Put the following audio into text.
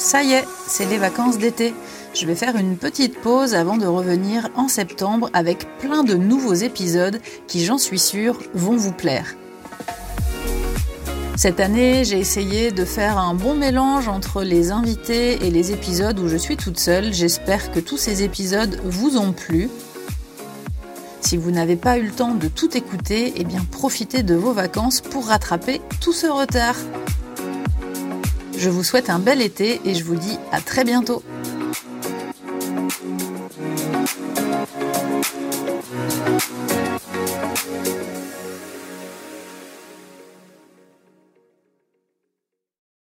Ça y est, c'est les vacances d'été. Je vais faire une petite pause avant de revenir en septembre avec plein de nouveaux épisodes qui, j'en suis sûre, vont vous plaire. Cette année, j'ai essayé de faire un bon mélange entre les invités et les épisodes où je suis toute seule. J'espère que tous ces épisodes vous ont plu. Si vous n'avez pas eu le temps de tout écouter, eh bien profitez de vos vacances pour rattraper tout ce retard. Je vous souhaite un bel été et je vous dis à très bientôt.